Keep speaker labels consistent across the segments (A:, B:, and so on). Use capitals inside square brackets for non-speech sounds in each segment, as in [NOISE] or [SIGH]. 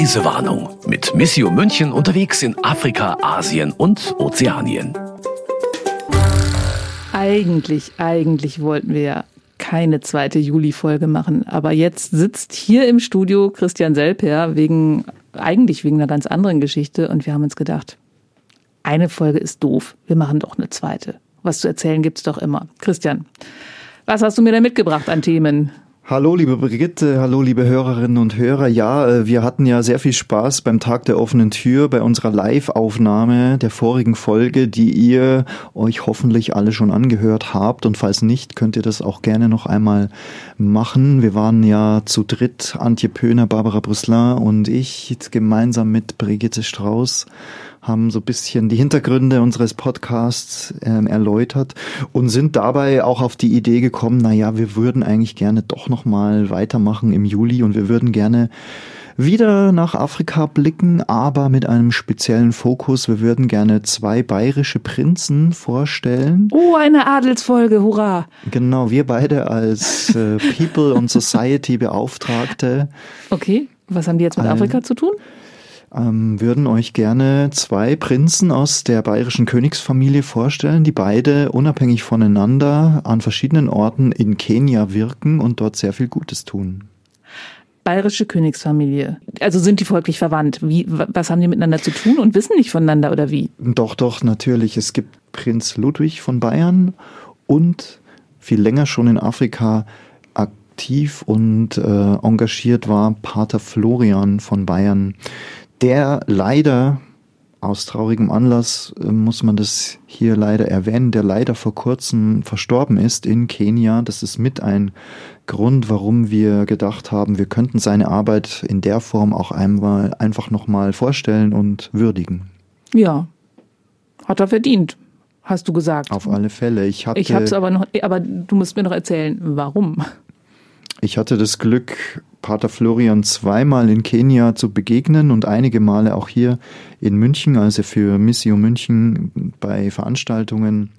A: Reisewarnung mit Missio München unterwegs in Afrika, Asien und Ozeanien.
B: Eigentlich, eigentlich wollten wir ja keine zweite Juli-Folge machen. Aber jetzt sitzt hier im Studio Christian Selper wegen, eigentlich wegen einer ganz anderen Geschichte. Und wir haben uns gedacht, eine Folge ist doof. Wir machen doch eine zweite. Was zu erzählen gibt's doch immer. Christian, was hast du mir da mitgebracht an Themen?
C: Hallo liebe Brigitte, hallo liebe Hörerinnen und Hörer. Ja, äh, wir hatten ja sehr viel Spaß beim Tag der offenen Tür bei unserer Live-Aufnahme der vorigen Folge, die ihr euch hoffentlich alle schon angehört habt. Und falls nicht, könnt ihr das auch gerne noch einmal machen. Wir waren ja zu dritt, Antje Pöhner, Barbara Brüsselin und ich, gemeinsam mit Brigitte Strauß haben so ein bisschen die Hintergründe unseres Podcasts ähm, erläutert und sind dabei auch auf die Idee gekommen, na ja, wir würden eigentlich gerne doch noch mal weitermachen im Juli und wir würden gerne wieder nach Afrika blicken, aber mit einem speziellen Fokus. Wir würden gerne zwei bayerische Prinzen vorstellen.
B: Oh, eine Adelsfolge, hurra!
C: Genau, wir beide als äh, People und [LAUGHS] Society Beauftragte.
B: Okay, was haben die jetzt mit Afrika zu tun?
C: Ähm, würden euch gerne zwei Prinzen aus der bayerischen Königsfamilie vorstellen, die beide unabhängig voneinander an verschiedenen Orten in Kenia wirken und dort sehr viel Gutes tun.
B: Bayerische Königsfamilie. Also sind die folglich verwandt? Wie, was haben die miteinander zu tun und wissen nicht voneinander oder wie?
C: Doch, doch, natürlich. Es gibt Prinz Ludwig von Bayern und viel länger schon in Afrika aktiv und äh, engagiert war Pater Florian von Bayern der leider aus traurigem Anlass äh, muss man das hier leider erwähnen, der leider vor kurzem verstorben ist in Kenia. Das ist mit ein Grund, warum wir gedacht haben, wir könnten seine Arbeit in der Form auch einmal einfach nochmal vorstellen und würdigen.
B: Ja, hat er verdient, hast du gesagt.
C: Auf alle Fälle. Ich hatte.
B: Ich hab's aber noch, aber du musst mir noch erzählen, warum.
C: Ich hatte das Glück, Pater Florian zweimal in Kenia zu begegnen und einige Male auch hier in München, als er für Missio München bei Veranstaltungen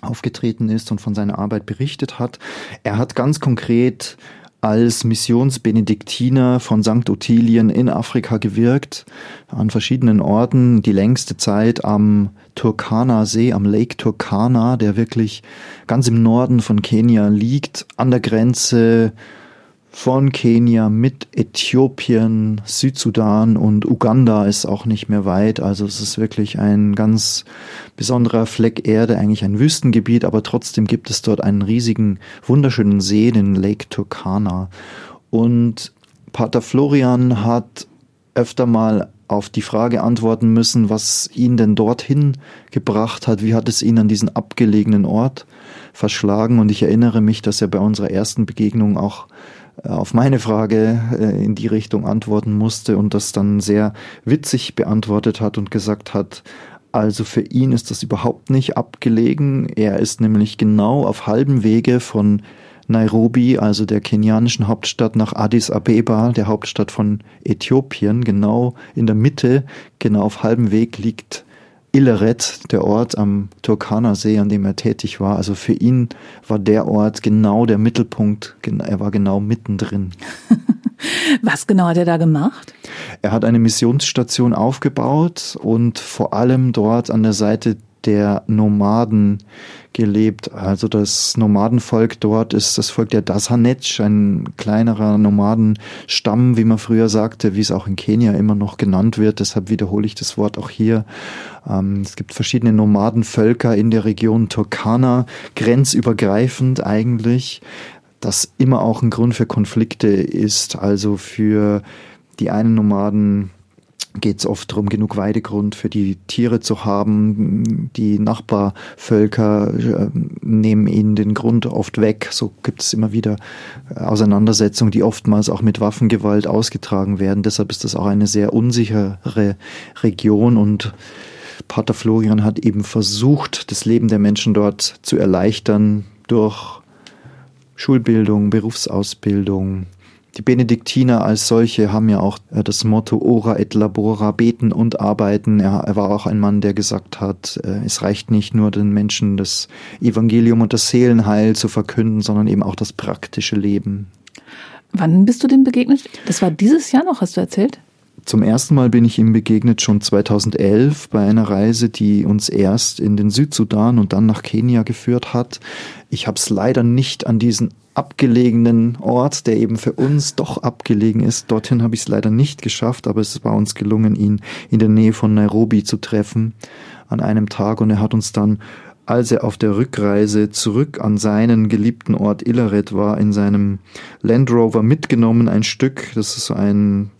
C: aufgetreten ist und von seiner Arbeit berichtet hat. Er hat ganz konkret als Missionsbenediktiner von St. Ottilien in Afrika gewirkt, an verschiedenen Orten, die längste Zeit am Turkana See, am Lake Turkana, der wirklich ganz im Norden von Kenia liegt, an der Grenze von Kenia mit Äthiopien, Südsudan und Uganda ist auch nicht mehr weit. Also es ist wirklich ein ganz besonderer Fleck Erde, eigentlich ein Wüstengebiet, aber trotzdem gibt es dort einen riesigen, wunderschönen See, den Lake Turkana. Und Pater Florian hat öfter mal auf die Frage antworten müssen, was ihn denn dorthin gebracht hat, wie hat es ihn an diesen abgelegenen Ort verschlagen. Und ich erinnere mich, dass er bei unserer ersten Begegnung auch auf meine Frage äh, in die Richtung antworten musste und das dann sehr witzig beantwortet hat und gesagt hat, also für ihn ist das überhaupt nicht abgelegen. Er ist nämlich genau auf halbem Wege von Nairobi, also der kenianischen Hauptstadt, nach Addis Abeba, der Hauptstadt von Äthiopien. Genau in der Mitte, genau auf halbem Weg liegt Illeret, der Ort am Turkana-See, an dem er tätig war. Also für ihn war der Ort genau der Mittelpunkt. Er war genau mittendrin. [LAUGHS]
B: Was genau hat er da gemacht?
C: Er hat eine Missionsstation aufgebaut und vor allem dort an der Seite der Nomaden gelebt. Also das Nomadenvolk dort ist das Volk der Dasanetsch, ein kleinerer Nomadenstamm, wie man früher sagte, wie es auch in Kenia immer noch genannt wird. Deshalb wiederhole ich das Wort auch hier. Ähm, es gibt verschiedene Nomadenvölker in der Region Turkana, grenzübergreifend eigentlich, das immer auch ein Grund für Konflikte ist. Also für die einen Nomaden geht es oft darum, genug Weidegrund für die Tiere zu haben. Die Nachbarvölker äh, nehmen ihnen den Grund oft weg. So gibt es immer wieder äh, Auseinandersetzungen, die oftmals auch mit Waffengewalt ausgetragen werden. Deshalb ist das auch eine sehr unsichere Region und Pater Florian hat eben versucht, das Leben der Menschen dort zu erleichtern durch Schulbildung, Berufsausbildung, die Benediktiner als solche haben ja auch äh, das Motto Ora et Labora, beten und arbeiten. Er, er war auch ein Mann, der gesagt hat, äh, es reicht nicht nur den Menschen das Evangelium und das Seelenheil zu verkünden, sondern eben auch das praktische Leben.
B: Wann bist du dem begegnet? Das war dieses Jahr noch, hast du erzählt?
C: Zum ersten Mal bin ich ihm begegnet schon 2011 bei einer Reise, die uns erst in den Südsudan und dann nach Kenia geführt hat. Ich habe es leider nicht an diesen abgelegenen Ort, der eben für uns doch abgelegen ist. Dorthin habe ich es leider nicht geschafft, aber es war uns gelungen, ihn in der Nähe von Nairobi zu treffen an einem Tag und er hat uns dann als er auf der Rückreise zurück an seinen geliebten Ort Illeret war, in seinem Land Rover mitgenommen, ein Stück, das ist so ein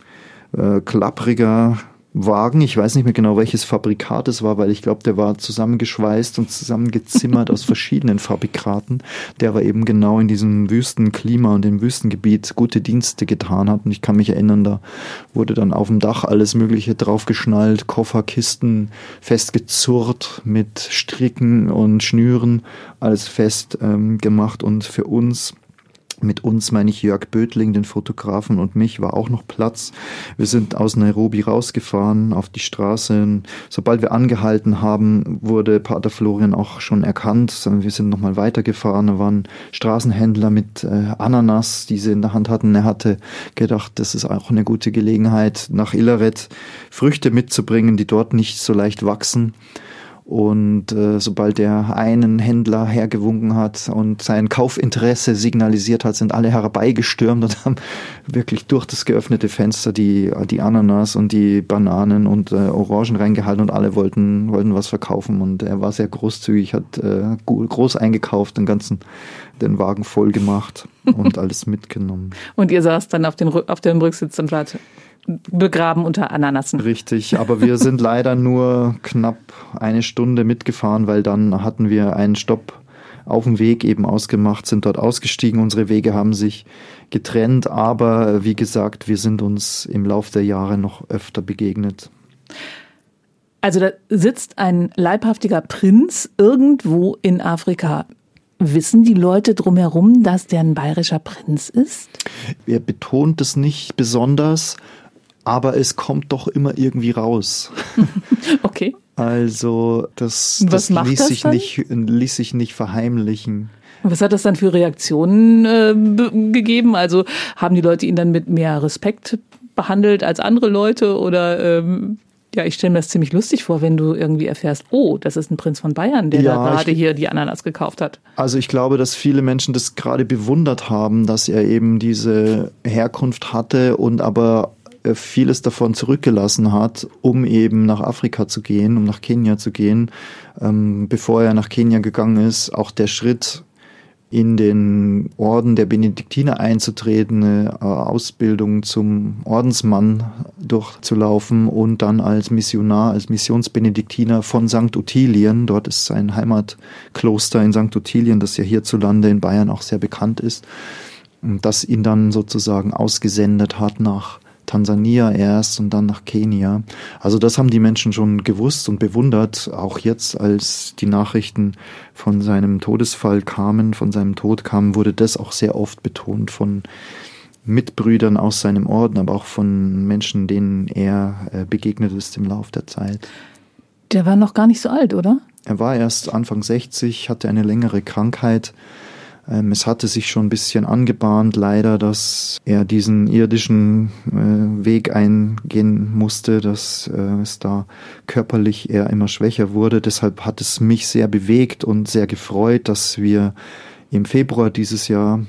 C: äh, klappriger Wagen. Ich weiß nicht mehr genau, welches Fabrikat es war, weil ich glaube, der war zusammengeschweißt und zusammengezimmert aus verschiedenen Fabrikaten, der aber eben genau in diesem Wüstenklima und dem Wüstengebiet gute Dienste getan hat. Und ich kann mich erinnern, da wurde dann auf dem Dach alles Mögliche draufgeschnallt, Kofferkisten festgezurrt mit Stricken und Schnüren, alles fest ähm, gemacht und für uns mit uns meine ich Jörg Bödling, den Fotografen und mich, war auch noch Platz. Wir sind aus Nairobi rausgefahren auf die Straße. Sobald wir angehalten haben, wurde Pater Florian auch schon erkannt. Wir sind nochmal weitergefahren. Da waren Straßenhändler mit äh, Ananas, die sie in der Hand hatten. Er hatte gedacht, das ist auch eine gute Gelegenheit, nach Illeret Früchte mitzubringen, die dort nicht so leicht wachsen. Und äh, sobald er einen Händler hergewunken hat und sein Kaufinteresse signalisiert hat, sind alle herbeigestürmt und [LAUGHS] haben wirklich durch das geöffnete Fenster die, die Ananas und die Bananen und äh, Orangen reingehalten und alle wollten, wollten was verkaufen. Und er war sehr großzügig, hat äh, groß eingekauft, den ganzen den Wagen voll gemacht und [LAUGHS] alles mitgenommen.
B: Und ihr saß dann auf, den, auf dem Rücksitz und wart begraben unter Ananassen.
C: Richtig, aber wir sind [LAUGHS] leider nur knapp eine Stunde mitgefahren, weil dann hatten wir einen Stopp auf dem Weg eben ausgemacht, sind dort ausgestiegen. Unsere Wege haben sich getrennt, aber wie gesagt, wir sind uns im Lauf der Jahre noch öfter begegnet.
B: Also da sitzt ein leibhaftiger Prinz irgendwo in Afrika. Wissen die Leute drumherum, dass der ein bayerischer Prinz ist?
C: Er betont es nicht besonders, aber es kommt doch immer irgendwie raus. [LAUGHS]
B: okay.
C: Also das,
B: das,
C: ließ,
B: das
C: sich nicht, ließ sich nicht verheimlichen.
B: Was hat das dann für Reaktionen äh, gegeben? Also haben die Leute ihn dann mit mehr Respekt behandelt als andere Leute oder ähm, ja, ich stelle mir das ziemlich lustig vor, wenn du irgendwie erfährst, oh, das ist ein Prinz von Bayern, der ja, da gerade hier die Ananas gekauft hat.
C: Also ich glaube, dass viele Menschen das gerade bewundert haben, dass er eben diese Herkunft hatte und aber vieles davon zurückgelassen hat, um eben nach Afrika zu gehen, um nach Kenia zu gehen. Ähm, bevor er nach Kenia gegangen ist, auch der Schritt in den Orden der Benediktiner einzutreten, eine äh, Ausbildung zum Ordensmann durchzulaufen und dann als Missionar, als Missionsbenediktiner von St. Ottilien, dort ist sein Heimatkloster in St. Ottilien, das ja hierzulande in Bayern auch sehr bekannt ist, das ihn dann sozusagen ausgesendet hat nach Tansania erst und dann nach Kenia. Also das haben die Menschen schon gewusst und bewundert, auch jetzt, als die Nachrichten von seinem Todesfall kamen, von seinem Tod kamen, wurde das auch sehr oft betont von Mitbrüdern aus seinem Orden, aber auch von Menschen, denen er äh, begegnet ist im Lauf der Zeit.
B: Der war noch gar nicht so alt, oder?
C: Er war erst Anfang 60, hatte eine längere Krankheit es hatte sich schon ein bisschen angebahnt, leider, dass er diesen irdischen äh, Weg eingehen musste, dass äh, es da körperlich eher immer schwächer wurde. Deshalb hat es mich sehr bewegt und sehr gefreut, dass wir im Februar dieses Jahr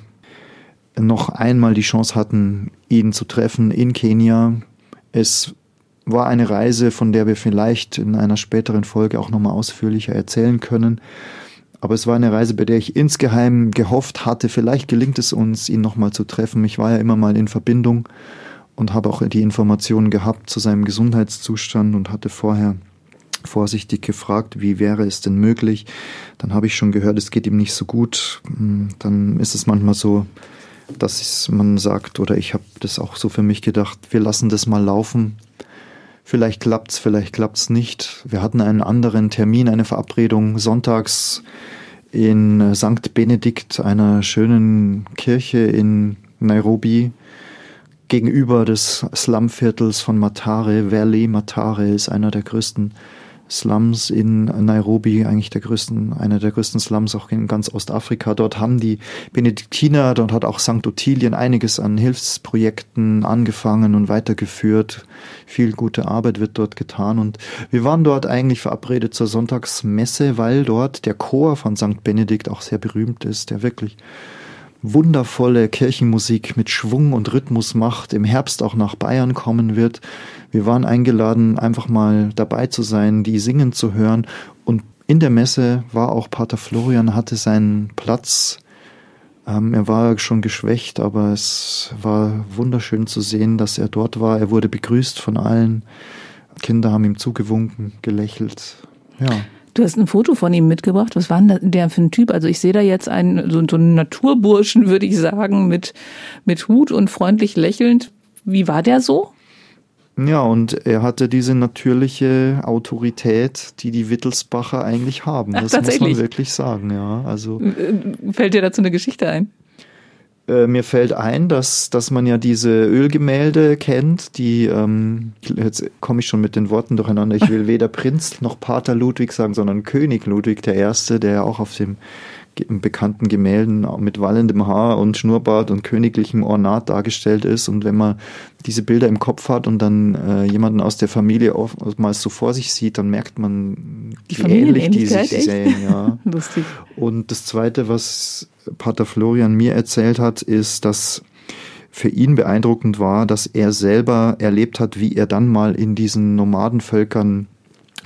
C: noch einmal die Chance hatten, ihn zu treffen in Kenia. Es war eine Reise, von der wir vielleicht in einer späteren Folge auch nochmal ausführlicher erzählen können. Aber es war eine Reise, bei der ich insgeheim gehofft hatte, vielleicht gelingt es uns, ihn nochmal zu treffen. Ich war ja immer mal in Verbindung und habe auch die Informationen gehabt zu seinem Gesundheitszustand und hatte vorher vorsichtig gefragt, wie wäre es denn möglich. Dann habe ich schon gehört, es geht ihm nicht so gut. Hm, dann ist es manchmal so, dass man sagt, oder ich habe das auch so für mich gedacht, wir lassen das mal laufen. Vielleicht klappt's, vielleicht klappt's nicht. Wir hatten einen anderen Termin, eine Verabredung sonntags in St. Benedikt, einer schönen Kirche in Nairobi, gegenüber des Slumviertels von Matare. Valley Matare ist einer der größten Slums in Nairobi, eigentlich der größten, einer der größten Slums auch in ganz Ostafrika. Dort haben die Benediktiner, dort hat auch St. Ottilien einiges an Hilfsprojekten angefangen und weitergeführt. Viel gute Arbeit wird dort getan und wir waren dort eigentlich verabredet zur Sonntagsmesse, weil dort der Chor von St. Benedikt auch sehr berühmt ist, der wirklich wundervolle Kirchenmusik mit Schwung und Rhythmus macht, im Herbst auch nach Bayern kommen wird. Wir waren eingeladen, einfach mal dabei zu sein, die singen zu hören. Und in der Messe war auch Pater Florian, hatte seinen Platz. Ähm, er war schon geschwächt, aber es war wunderschön zu sehen, dass er dort war. Er wurde begrüßt von allen. Kinder haben ihm zugewunken, gelächelt. Ja.
B: Du hast ein Foto von ihm mitgebracht. Was war denn der für ein Typ? Also ich sehe da jetzt einen, so, so einen Naturburschen, [LAUGHS] würde ich sagen, mit, mit Hut und freundlich lächelnd. Wie war der so?
C: Ja, und er hatte diese natürliche Autorität, die die Wittelsbacher eigentlich haben. Das Ach, muss man wirklich sagen, ja. Also
B: fällt dir dazu eine Geschichte ein?
C: Äh, mir fällt ein, dass, dass man ja diese Ölgemälde kennt, die, ähm, jetzt komme ich schon mit den Worten durcheinander, ich will [LAUGHS] weder Prinz noch Pater Ludwig sagen, sondern König Ludwig I., der ja auch auf dem bekannten Gemälden mit wallendem Haar und Schnurrbart und königlichem Ornat dargestellt ist. Und wenn man diese Bilder im Kopf hat und dann äh, jemanden aus der Familie oftmals so vor sich sieht, dann merkt man,
B: die wie ähnlich die sich
C: sehen. Ja. [LAUGHS] Lustig. Und das Zweite, was Pater Florian mir erzählt hat, ist, dass für ihn beeindruckend war, dass er selber erlebt hat, wie er dann mal in diesen Nomadenvölkern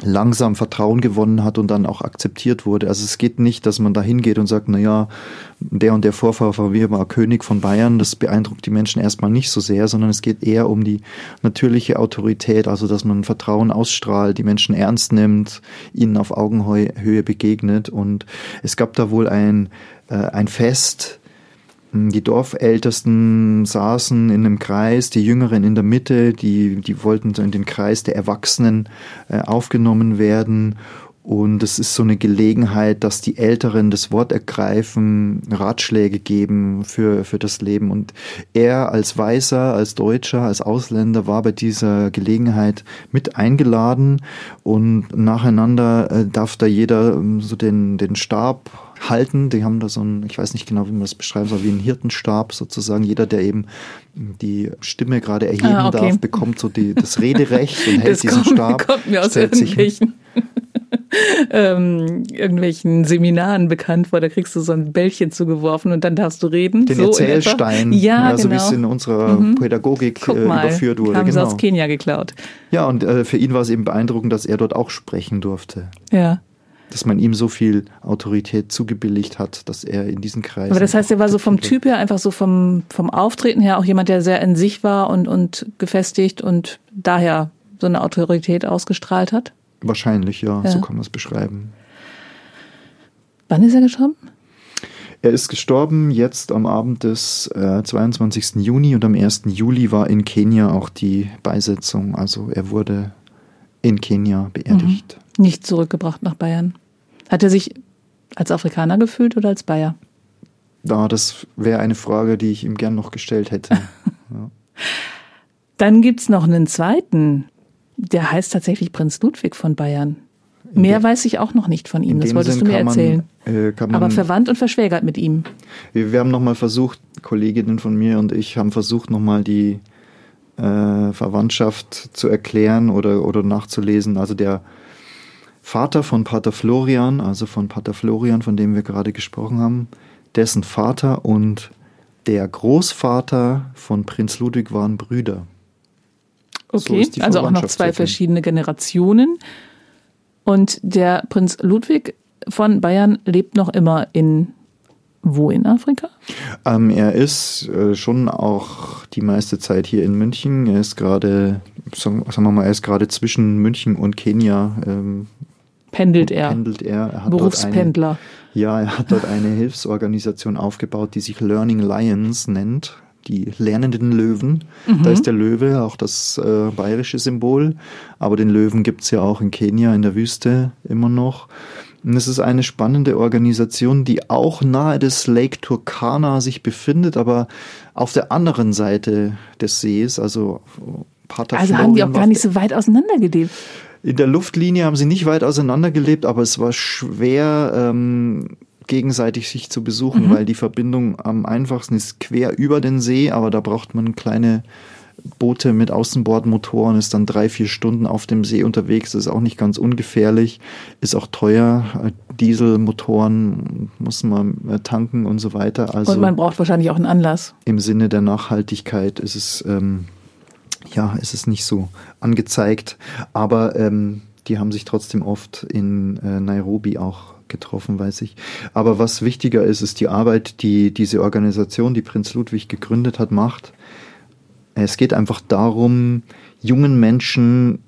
C: langsam Vertrauen gewonnen hat und dann auch akzeptiert wurde. Also es geht nicht, dass man da hingeht und sagt, na ja, der und der Vorfahr von mir war König von Bayern, das beeindruckt die Menschen erstmal nicht so sehr, sondern es geht eher um die natürliche Autorität, also dass man Vertrauen ausstrahlt, die Menschen ernst nimmt, ihnen auf Augenhöhe begegnet und es gab da wohl ein, äh, ein Fest, die Dorfältesten saßen in einem Kreis, die Jüngeren in der Mitte, die, die wollten in den Kreis der Erwachsenen äh, aufgenommen werden. Und es ist so eine Gelegenheit, dass die Älteren das Wort ergreifen, Ratschläge geben für, für das Leben. Und er als Weißer, als Deutscher, als Ausländer war bei dieser Gelegenheit mit eingeladen und nacheinander äh, darf da jeder ähm, so den, den Stab halten. Die haben da so ein, ich weiß nicht genau, wie man das beschreiben soll, wie ein Hirtenstab sozusagen. Jeder, der eben die Stimme gerade erheben ah, okay. darf, bekommt so die, das Rederecht und hält das diesen kommt, Stab.
B: Kommt mir aus irgendwelchen, ähm, irgendwelchen Seminaren bekannt vor. Da kriegst du so ein Bällchen zugeworfen und dann darfst du reden.
C: Den so Erzählstein,
B: ja,
C: also
B: genau.
C: wie es in unserer mhm. Pädagogik
B: Guck
C: äh,
B: mal,
C: überführt wurde.
B: Haben genau. sie aus Kenia geklaut.
C: Ja, und äh, für ihn war es eben beeindruckend, dass er dort auch sprechen durfte.
B: Ja
C: dass man ihm so viel Autorität zugebilligt hat, dass er in diesen Kreisen.
B: Aber das heißt, er war so vom Typ her, einfach so vom, vom Auftreten her auch jemand, der sehr in sich war und, und gefestigt und daher so eine Autorität ausgestrahlt hat?
C: Wahrscheinlich, ja, ja. so kann man es beschreiben.
B: Wann ist er gestorben?
C: Er ist gestorben jetzt am Abend des äh, 22. Juni und am 1. Juli war in Kenia auch die Beisetzung. Also er wurde in Kenia beerdigt.
B: Mhm. Nicht zurückgebracht nach Bayern. Hat er sich als Afrikaner gefühlt oder als Bayer?
C: Ja, das wäre eine Frage, die ich ihm gern noch gestellt hätte. [LAUGHS] ja.
B: Dann gibt es noch einen zweiten, der heißt tatsächlich Prinz Ludwig von Bayern. Mehr weiß ich auch noch nicht von ihm, das wolltest Sinn du mir erzählen. Man, äh, man, Aber verwandt und verschwägert mit ihm.
C: Wir, wir haben nochmal versucht, Kolleginnen von mir und ich haben versucht, nochmal die äh, Verwandtschaft zu erklären oder, oder nachzulesen. Also der Vater von Pater Florian, also von Pater Florian, von dem wir gerade gesprochen haben, dessen Vater und der Großvater von Prinz Ludwig waren Brüder.
B: Okay, so also auch noch zwei verschiedene Generationen. Und der Prinz Ludwig von Bayern lebt noch immer in wo in Afrika?
C: Ähm, er ist äh, schon auch die meiste Zeit hier in München. Er ist gerade, sagen, wir mal, er ist gerade zwischen München und Kenia. Ähm,
B: pendelt er.
C: Pendelt er. er
B: Berufspendler.
C: Eine, ja, er hat dort eine Hilfsorganisation aufgebaut, die sich Learning Lions nennt. Die lernenden Löwen. Mhm. Da ist der Löwe auch das äh, bayerische Symbol. Aber den Löwen gibt es ja auch in Kenia in der Wüste immer noch. Und es ist eine spannende Organisation, die auch nahe des Lake Turkana sich befindet, aber auf der anderen Seite des Sees, also
B: Pater Also haben die auch gar nicht so weit auseinander gelebt.
C: In der Luftlinie haben sie nicht weit auseinander gelebt, aber es war schwer, ähm, gegenseitig sich zu besuchen, mhm. weil die Verbindung am einfachsten ist quer über den See, aber da braucht man kleine Boote mit Außenbordmotoren, ist dann drei, vier Stunden auf dem See unterwegs, ist auch nicht ganz ungefährlich, ist auch teuer. Dieselmotoren muss man äh, tanken und so weiter.
B: Also und man braucht wahrscheinlich auch einen Anlass.
C: Im Sinne der Nachhaltigkeit ist es, ähm, ja, ist es nicht so angezeigt. Aber ähm, die haben sich trotzdem oft in äh, Nairobi auch getroffen, weiß ich. Aber was wichtiger ist, ist die Arbeit, die diese Organisation, die Prinz Ludwig gegründet hat, macht. Es geht einfach darum, jungen Menschen,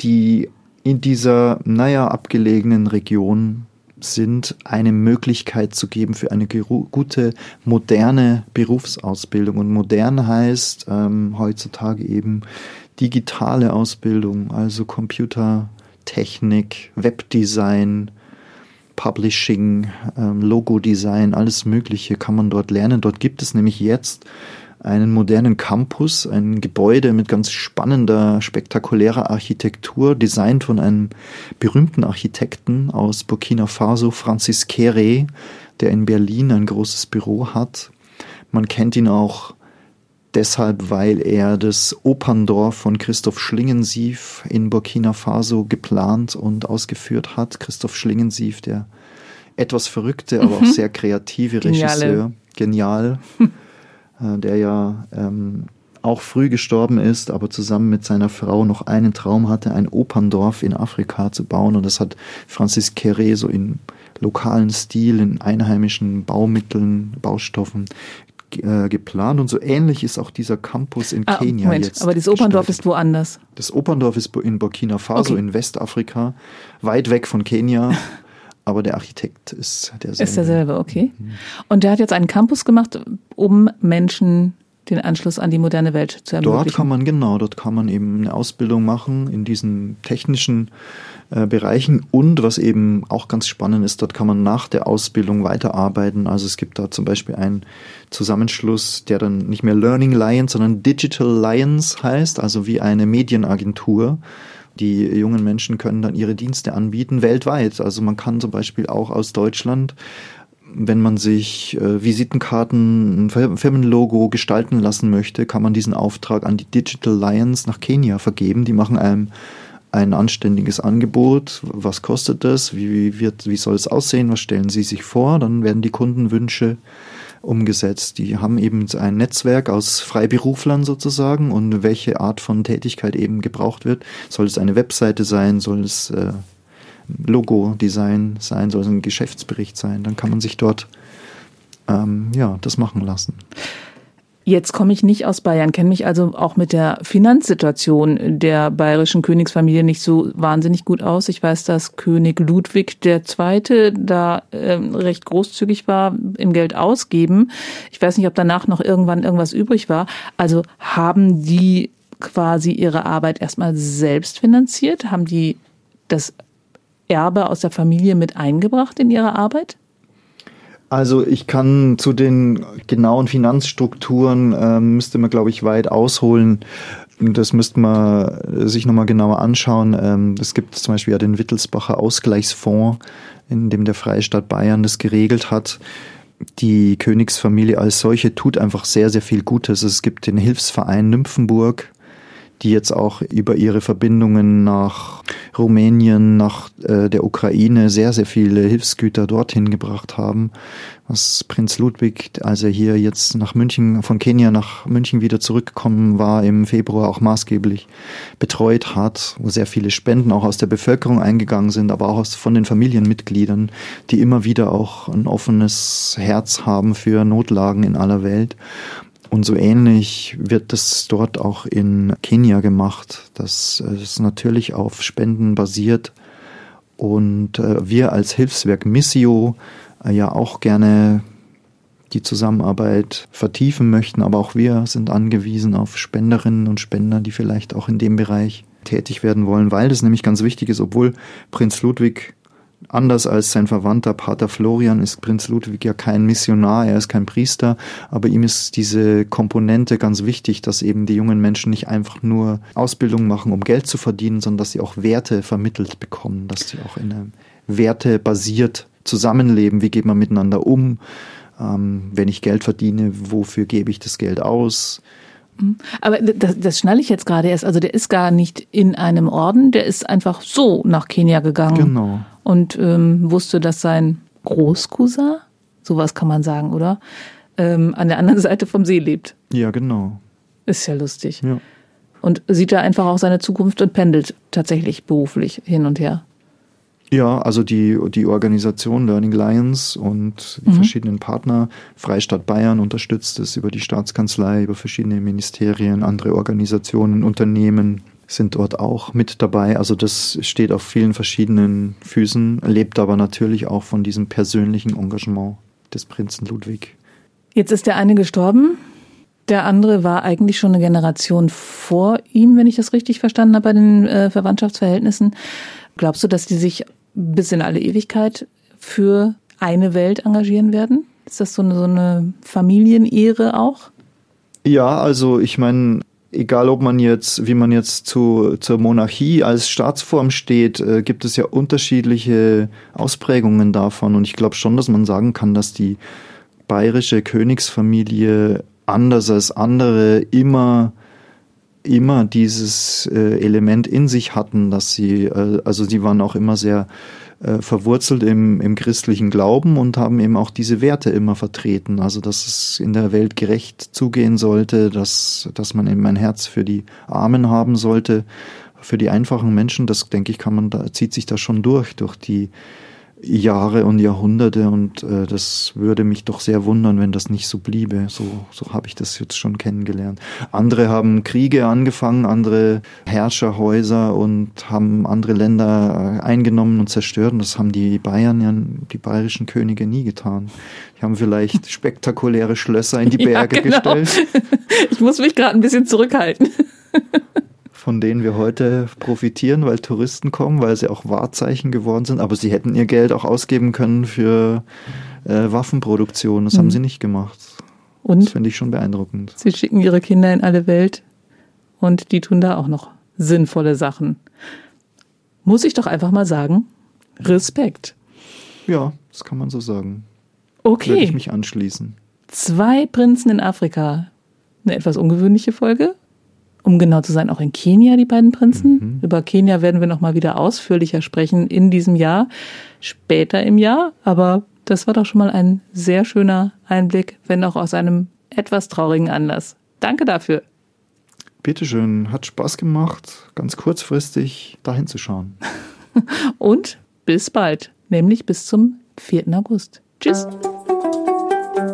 C: die in dieser, naja, abgelegenen Region sind, eine Möglichkeit zu geben für eine gute, moderne Berufsausbildung. Und modern heißt ähm, heutzutage eben digitale Ausbildung, also Computertechnik, Webdesign, Publishing, ähm, Logo-Design, alles Mögliche kann man dort lernen. Dort gibt es nämlich jetzt einen modernen Campus, ein Gebäude mit ganz spannender, spektakulärer Architektur, designt von einem berühmten Architekten aus Burkina Faso, Francis Kere, der in Berlin ein großes Büro hat. Man kennt ihn auch deshalb, weil er das Operndorf von Christoph Schlingensief in Burkina Faso geplant und ausgeführt hat. Christoph Schlingensief, der etwas verrückte, aber mhm. auch sehr kreative Geniale. Regisseur. Genial. [LAUGHS] Äh, der ja ähm, auch früh gestorben ist, aber zusammen mit seiner Frau noch einen Traum hatte, ein Operndorf in Afrika zu bauen. Und das hat Francis Kere so in lokalen Stil, in einheimischen Baumitteln, Baustoffen äh, geplant. Und so ähnlich ist auch dieser Campus in ah, Kenia Moment, jetzt.
B: Aber das Operndorf ist woanders.
C: Das Operndorf ist in Burkina Faso okay. in Westafrika, weit weg von Kenia. [LAUGHS] aber der Architekt ist derselbe.
B: Ist derselbe, okay. Mhm. Und der hat jetzt einen Campus gemacht, um Menschen den Anschluss an die moderne Welt zu ermöglichen.
C: Dort kann man, genau, dort kann man eben eine Ausbildung machen in diesen technischen äh, Bereichen und was eben auch ganz spannend ist, dort kann man nach der Ausbildung weiterarbeiten. Also es gibt da zum Beispiel einen Zusammenschluss, der dann nicht mehr Learning Lions, sondern Digital Lions heißt, also wie eine Medienagentur die jungen Menschen können dann ihre Dienste anbieten weltweit. Also man kann zum Beispiel auch aus Deutschland wenn man sich äh, Visitenkarten, ein Firmenlogo gestalten lassen möchte, kann man diesen Auftrag an die Digital Lions nach Kenia vergeben. Die machen einem ein anständiges Angebot. Was kostet das? Wie, wird, wie soll es aussehen? Was stellen Sie sich vor? Dann werden die Kundenwünsche umgesetzt. Die haben eben ein Netzwerk aus Freiberuflern sozusagen und welche Art von Tätigkeit eben gebraucht wird. Soll es eine Webseite sein? Soll es äh, Logo-Design sein? Soll es ein Geschäftsbericht sein? Dann kann man sich dort ähm, ja, das machen lassen.
B: Jetzt komme ich nicht aus Bayern, kenne mich also auch mit der Finanzsituation der bayerischen Königsfamilie nicht so wahnsinnig gut aus. Ich weiß, dass König Ludwig II. da äh, recht großzügig war im Geld ausgeben. Ich weiß nicht, ob danach noch irgendwann irgendwas übrig war. Also haben die quasi ihre Arbeit erstmal selbst finanziert? Haben die das Erbe aus der Familie mit eingebracht in ihre Arbeit?
C: Also ich kann zu den genauen Finanzstrukturen, äh, müsste man, glaube ich, weit ausholen. Das müsste man sich nochmal genauer anschauen. Ähm, es gibt zum Beispiel ja den Wittelsbacher Ausgleichsfonds, in dem der Freistaat Bayern das geregelt hat. Die Königsfamilie als solche tut einfach sehr, sehr viel Gutes. Es gibt den Hilfsverein Nymphenburg, die jetzt auch über ihre Verbindungen nach Rumänien, nach äh, der Ukraine sehr, sehr viele Hilfsgüter dorthin gebracht haben. Was Prinz Ludwig, als er hier jetzt nach München, von Kenia nach München wieder zurückgekommen war, im Februar auch maßgeblich betreut hat, wo sehr viele Spenden auch aus der Bevölkerung eingegangen sind, aber auch aus, von den Familienmitgliedern, die immer wieder auch ein offenes Herz haben für Notlagen in aller Welt. Und so ähnlich wird das dort auch in Kenia gemacht, dass es natürlich auf Spenden basiert. Und äh, wir als Hilfswerk Missio äh, ja auch gerne die Zusammenarbeit vertiefen möchten, aber auch wir sind angewiesen auf Spenderinnen und Spender, die vielleicht auch in dem Bereich tätig werden wollen, weil das nämlich ganz wichtig ist, obwohl Prinz Ludwig Anders als sein Verwandter Pater Florian ist Prinz Ludwig ja kein Missionar, er ist kein Priester, aber ihm ist diese Komponente ganz wichtig, dass eben die jungen Menschen nicht einfach nur Ausbildung machen, um Geld zu verdienen, sondern dass sie auch Werte vermittelt bekommen, dass sie auch in einem Werte basiert zusammenleben, wie geht man miteinander um, ähm, wenn ich Geld verdiene, wofür gebe ich das Geld aus.
B: Aber das, das schnalle ich jetzt gerade erst. Also der ist gar nicht in einem Orden, der ist einfach so nach Kenia gegangen.
C: Genau.
B: Und ähm, wusste, dass sein Großcousin, sowas kann man sagen, oder? Ähm, an der anderen [LAUGHS] Seite vom See lebt.
C: Ja, genau.
B: Ist ja lustig.
C: Ja.
B: Und sieht da einfach auch seine Zukunft und pendelt tatsächlich beruflich hin und her.
C: Ja, also die, die Organisation Learning Lions und die mhm. verschiedenen Partner, Freistaat Bayern unterstützt es über die Staatskanzlei, über verschiedene Ministerien, andere Organisationen, Unternehmen sind dort auch mit dabei. Also das steht auf vielen verschiedenen Füßen, lebt aber natürlich auch von diesem persönlichen Engagement des Prinzen Ludwig.
B: Jetzt ist der eine gestorben. Der andere war eigentlich schon eine Generation vor ihm, wenn ich das richtig verstanden habe bei den äh, Verwandtschaftsverhältnissen. Glaubst du, dass die sich bis in alle Ewigkeit für eine Welt engagieren werden? Ist das so eine, so eine Familienehre auch?
C: Ja, also ich meine, egal ob man jetzt, wie man jetzt zu, zur Monarchie als Staatsform steht, äh, gibt es ja unterschiedliche Ausprägungen davon. Und ich glaube schon, dass man sagen kann, dass die bayerische Königsfamilie anders als andere immer immer dieses äh, Element in sich hatten, dass sie, äh, also sie waren auch immer sehr äh, verwurzelt im, im christlichen Glauben und haben eben auch diese Werte immer vertreten. Also dass es in der Welt gerecht zugehen sollte, dass, dass man eben ein Herz für die Armen haben sollte, für die einfachen Menschen. Das denke ich, kann man da, zieht sich da schon durch, durch die Jahre und Jahrhunderte und äh, das würde mich doch sehr wundern, wenn das nicht so bliebe. So, so habe ich das jetzt schon kennengelernt. Andere haben Kriege angefangen, andere Herrscherhäuser und haben andere Länder äh, eingenommen und zerstört. Und das haben die Bayern ja, die bayerischen Könige nie getan. Die haben vielleicht [LAUGHS] spektakuläre Schlösser in die Berge ja, genau. gestellt. [LAUGHS]
B: Ich muss mich gerade ein bisschen zurückhalten [LAUGHS]
C: von denen wir heute profitieren, weil Touristen kommen, weil sie auch Wahrzeichen geworden sind. Aber sie hätten ihr Geld auch ausgeben können für äh, Waffenproduktion. Das mhm. haben sie nicht gemacht. Und? Das finde ich schon beeindruckend.
B: Sie schicken ihre Kinder in alle Welt und die tun da auch noch sinnvolle Sachen. Muss ich doch einfach mal sagen, Respekt.
C: Ja, das kann man so sagen.
B: Okay.
C: Würde ich mich anschließen.
B: Zwei Prinzen in Afrika. Eine etwas ungewöhnliche Folge um genau zu sein, auch in Kenia, die beiden Prinzen. Mhm. Über Kenia werden wir nochmal wieder ausführlicher sprechen in diesem Jahr, später im Jahr. Aber das war doch schon mal ein sehr schöner Einblick, wenn auch aus einem etwas traurigen Anlass. Danke dafür.
C: Bitteschön, hat Spaß gemacht, ganz kurzfristig dahin zu schauen. [LAUGHS]
B: Und bis bald, nämlich bis zum 4. August. Tschüss.